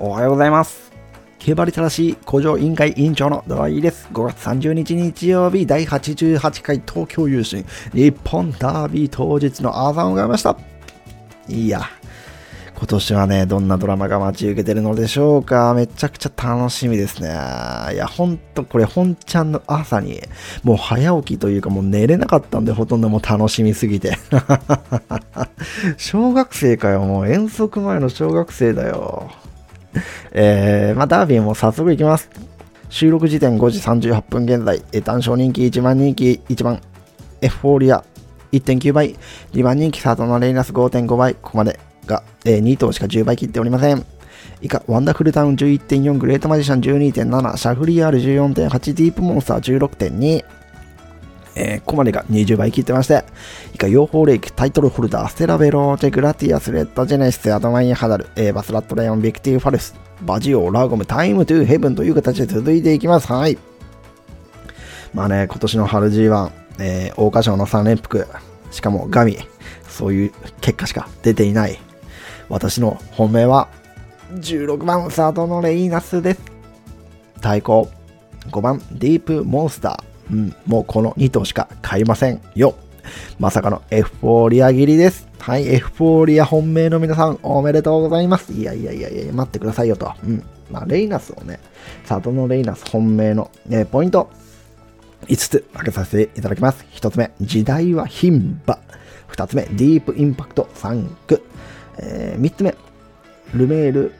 おはようございます。競馬リテラシー工場委員会委員長のドライです。5月30日日曜日第88回東京優勝日本ダービー当日の朝を迎えました。いや、今年はね、どんなドラマが待ち受けてるのでしょうか。めちゃくちゃ楽しみですね。いや、ほんと、これ本ちゃんの朝に、もう早起きというかもう寝れなかったんで、ほとんどもう楽しみすぎて。小学生かよ、もう遠足前の小学生だよ。えー、まあ、ダービーも早速いきます。収録時点5時38分現在、えー単勝人気1番人気1番エフフォーリア1.9倍、2番人気サトノレイナス5.5倍、ここまでが、えー2頭しか10倍切っておりません。以下、ワンダフルタウン11.4、グレートマジシャン12.7、シャフリヤール14.8、ディープモンスター16.2、えーここまでが20倍切ってまして、以下、ヨーホーレイク、タイトルホルダー、ステラベローチェ、グラティアス、レッドジェネシス、アドマインハダル、えーバスラットレオン、ヴィクティファルス、バジオ、ラーゴム、タイムトゥーヘブンという形で続いていきます。はい。まあね、今年の春 G1、えー、桜花賞の3連複、しかもガミ、そういう結果しか出ていない。私の本命は、16番サードのレイナスです。対抗、5番ディープモンスター。うん、もうこの2頭しか買いませんよ。まさかのエフフォーリア切りです。はい、エフフォーリア本命の皆さんおめでとうございます。いやいやいやいや、待ってくださいよと。うん。まあ、レイナスをね、サトのレイナス本命の、ね、ポイント、5つ挙げさせていただきます。1つ目、時代は牝馬。2つ目、ディープインパクト3区。えー3つ目、ルメール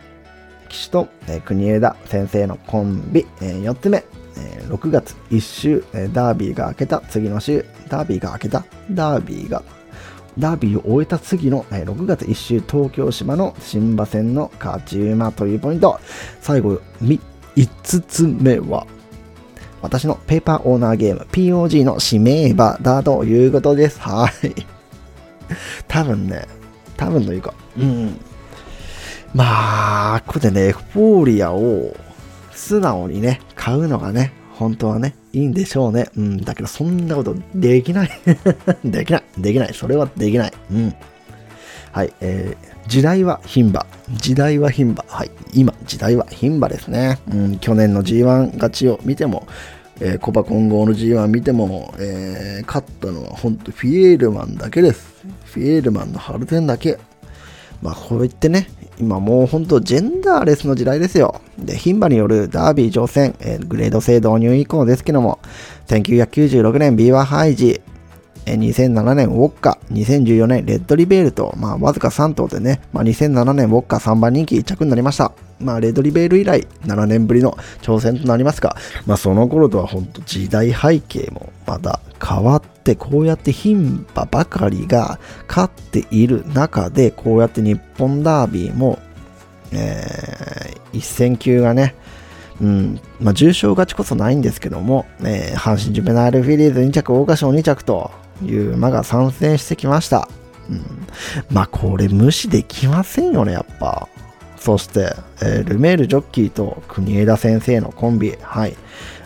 騎手と、えー国枝先生のコンビ。え4つ目、えー6月1週、えーダービーが明けた次の週、ダービーが明けたダービーが、ダービーを終えた次の、えー6月1週東京島の新馬戦の勝ち馬というポイント。最後、5つ目は、私のペーパーオーナーゲーム POG の指名馬だということです。はい。多分ね、多分というか、うん。まあ、ここでね、エフフォーリアを素直にね、買うのがね、本当はね、いいんでしょうね。うん、だけどそんなことできない。できない。できない。それはできない。うん。はい、えー、時代は牝馬。時代は牝馬。はい、今、時代は牝馬ですね。うん、去年の G1 勝ちを見ても、えーコバ混合の G1 見ても、えー勝ったのは本当フィエールマンだけです。フィエールマンのハルテンだけ。まあ、こう言ってね、今もう本当ジェンダーレスの時代ですよ。で、牝馬によるダービー乗船、えーグレード制導入以降ですけども、1996年 B1 ハイジ、えー2007年ウォッカ、2014年レッドリベールと、まあ、わずか3頭でね、まあ、2007年ウォッカ3番人気1着になりました。まあ、レッドリベール以来7年ぶりの挑戦となりますが、まあ、その頃とは本当時代背景もまた変わって、こうやって牝馬ばかりが勝っている中で、こうやって日本ダービーも、えー一戦級がね、うん、まあ、重賞勝ちこそないんですけども、えー阪神ジュベナイルフィリーズ2着、桜花賞2着という馬が参戦してきました。うん、まあ、これ無視できませんよね、やっぱ。そして、えールメールジョッキーと国枝先生のコンビ。はい。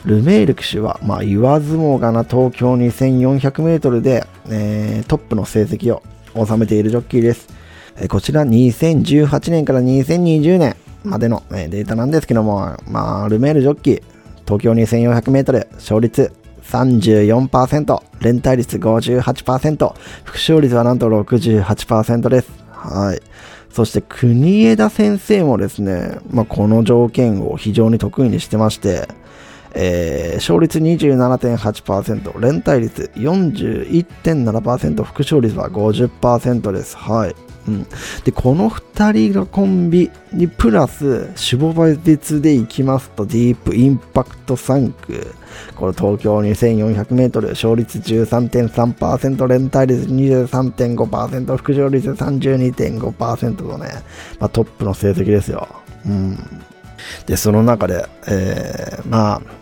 ルメール騎手は、まあ、言わずもがな東京2400メートルで、えートップの成績を収めているジョッキーです。えーこちら2018年から2020年までの、えーデータなんですけども、まあ、ルメールジョッキー、東京2400メートル、勝率34%、連帯率58%、副勝率はなんと68%です。はい。そして国枝先生もですね、まあ、この条件を非常に得意にしてまして、えー勝率27.8%、連帯率41.7%、副勝率は50%です。はい。うん、で、この2人がコンビにプラス、守護馬別でいきますと、ディープインパクト3区、これ東京2400メートル、勝率13.3%、連帯率23.5%、副勝率32.5%とね、まあ、トップの成績ですよ。うん。で、その中で、えーまあ、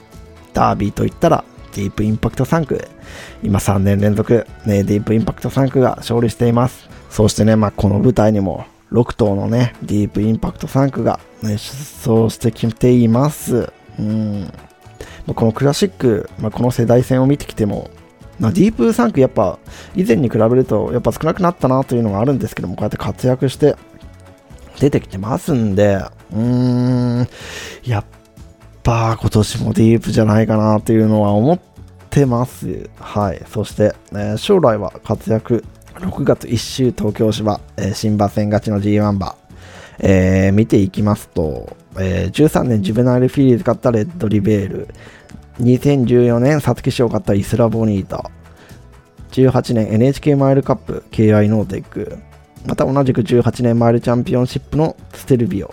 ダービーといったら、ディープインパクト3区。今3年連続、ね、ディープインパクト3区が勝利しています。そしてね、まあ、この舞台にも、6頭のね、ディープインパクト3区が、ね、出走してきています。うん。まあこのクラシック、まあ、この世代戦を見てきても、まあ、ディープ3区やっぱ以前に比べるとやっぱ少なくなったなというのがあるんですけどもこうやって活躍して出てきてますんで、うーん、やっぱ今年もディープじゃないかなっていうのは思ってます。はい。そして、えー将来は活躍、6月1週東京芝、えー新馬戦勝ちの G1 馬、えー見ていきますと、えー13年ジュベナイルフィリーズ勝ったレッドリヴェール、2014年皐月賞勝ったイスラボニータ、18年 NHK マイルカップ ケイアイノーテック、また同じく18年マイルチャンピオンシップのステルヴィオ、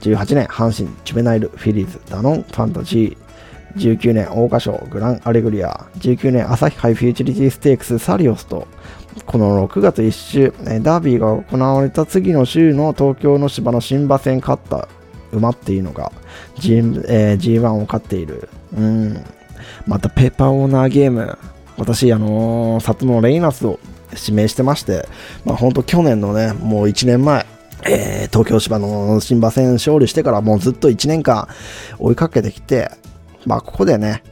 18年阪神ジュベナイルフィリーズダノンファンタジー、19年桜花賞グランアレグリア、19年朝日杯フューチュリティステークスサリオスと、この6月1週、ダービーが行われた次の週の東京の芝の新馬戦勝った馬っていうのが G、えー G1 を勝っている。うん。またペーパーオーナーゲーム、私、あのー、里のレイナスを指名してまして、まあ本当去年のね、もう1年前、えー東京芝の新馬戦勝利してからもうずっと1年間追いかけてきて、まあここでね、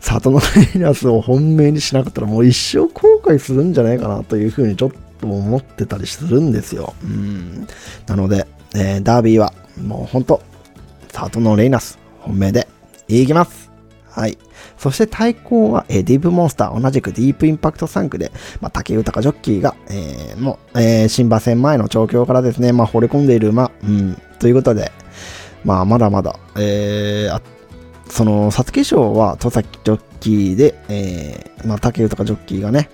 里のレイナスを本命にしなかったらもう一生後悔するんじゃないかなというふうにちょっと思ってたりするんですよ。うん。なので、えーダービーはもう本当里のレイナス本命でいきます。はい。そして対抗は、えーディープモンスター、同じくディープインパクト3区で、まあ、竹豊ジョッキーが、えーもう、えー新馬戦前の調教からですね、まあ、惚れ込んでいる馬、うん、ということで、まあ、まだまだ、えーあその、皐月賞は、戸崎ジョッキーで、えーまあ、竹豊ジョッキーがね、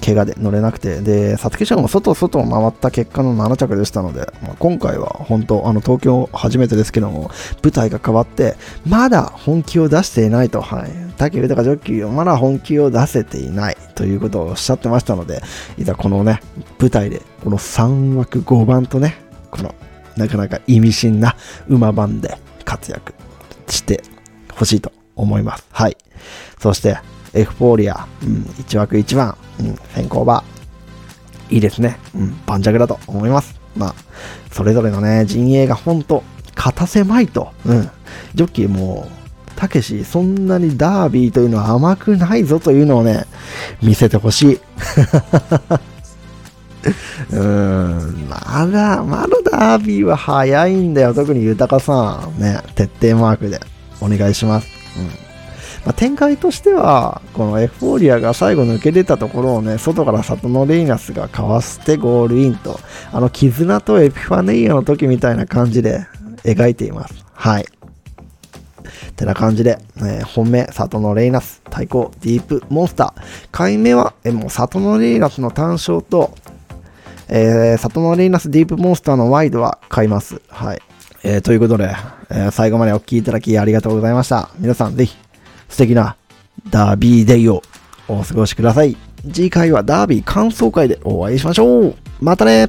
怪我で乗れなくて、で、皐月賞も外外を回った結果の7着でしたので、まあ、今回は本当、あの、東京初めてですけども、舞台が変わって、まだ本気を出していないと、はい。竹豊ジョッキーはまだ本気を出せていないということをおっしゃってましたので、いざこのね、舞台で、この3枠5番とね、この、なかなか意味深な馬番で活躍してほしいと思います。はい。そして、エフフォーリア、うん、1枠1番、うん、先行馬、いいですね。うん、盤石だと思います。まあ、それぞれのね、陣営がほんと、勝たせまいと。うん。ジョッキーも、たけし、そんなにダービーというのは甘くないぞというのをね、見せてほしい。うーん、まだ、まだダービーは早いんだよ。特に豊さん。ね、徹底マークでお願いします。うん。まあ、展開としては、このエフフォーリアが最後抜け出たところをね、外から里のレイナスがかわしてゴールインと、あの、絆とエピファネイアの時みたいな感じで描いています。はい。てな感じで、えー本命、里のレイナス、対抗、ディープモンスター。回目は、えもう里のレイナスの単勝と、えー、里のレイナスディープモンスターのワイドは買います。はい。えーということで、えー最後までお聴きいただきありがとうございました。皆さんぜひ、素敵なダービーデイをお過ごしください。次回はダービー感想会でお会いしましょう。またね